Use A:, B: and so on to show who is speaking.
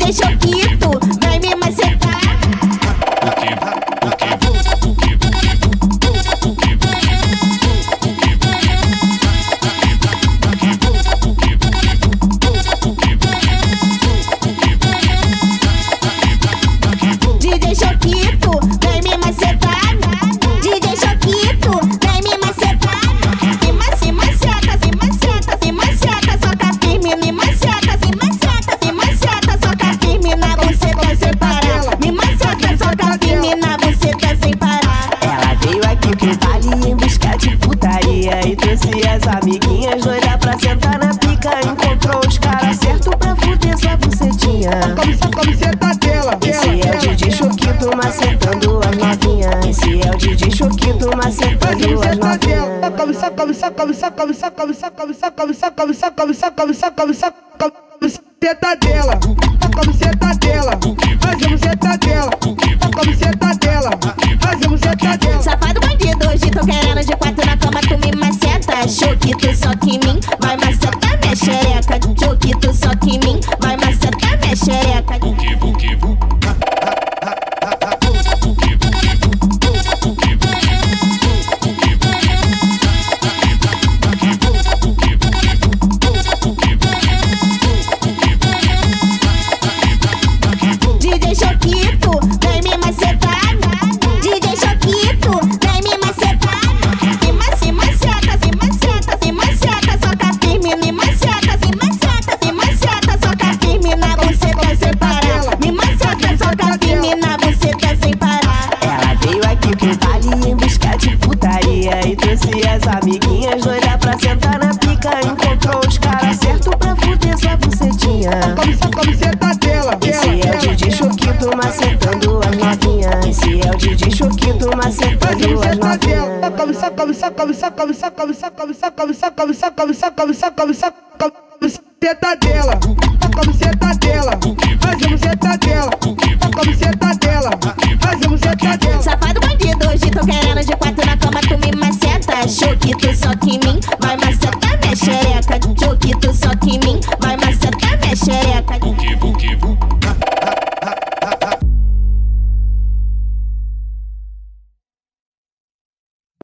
A: deixa eu amiguinhas doidas pra sentar na pica Encontrou os caras certos pra fuder sua bucetinha
B: camiseta dela.
A: Esse é o DJ Choquito macetando as novinhas Esse é o DJ Choquito macetando as novinhas
B: Camiseta, camiseta, camiseta, camiseta, camiseta, camiseta, camiseta, camiseta, camiseta, camiseta, camiseta, camiseta dela. Camiseta dela. Faz a
A: putaria E trouxe as amiguinhas doidas pra sentar na pica Encontrou os caras certos pra fuder sua bucetinha
B: Camiseta dela.
A: Esse é o DJ Choquito macetando as novinhas Esse é o DJ Choquito macetando as
B: Camiseta dela.
A: novinhas
B: Camiseta, camiseta, camiseta, camiseta, camiseta, camiseta, camiseta, camiseta, camiseta, camiseta, camiseta, camiseta dela. Camiseta dela. Faz a buceta dela. Camiseta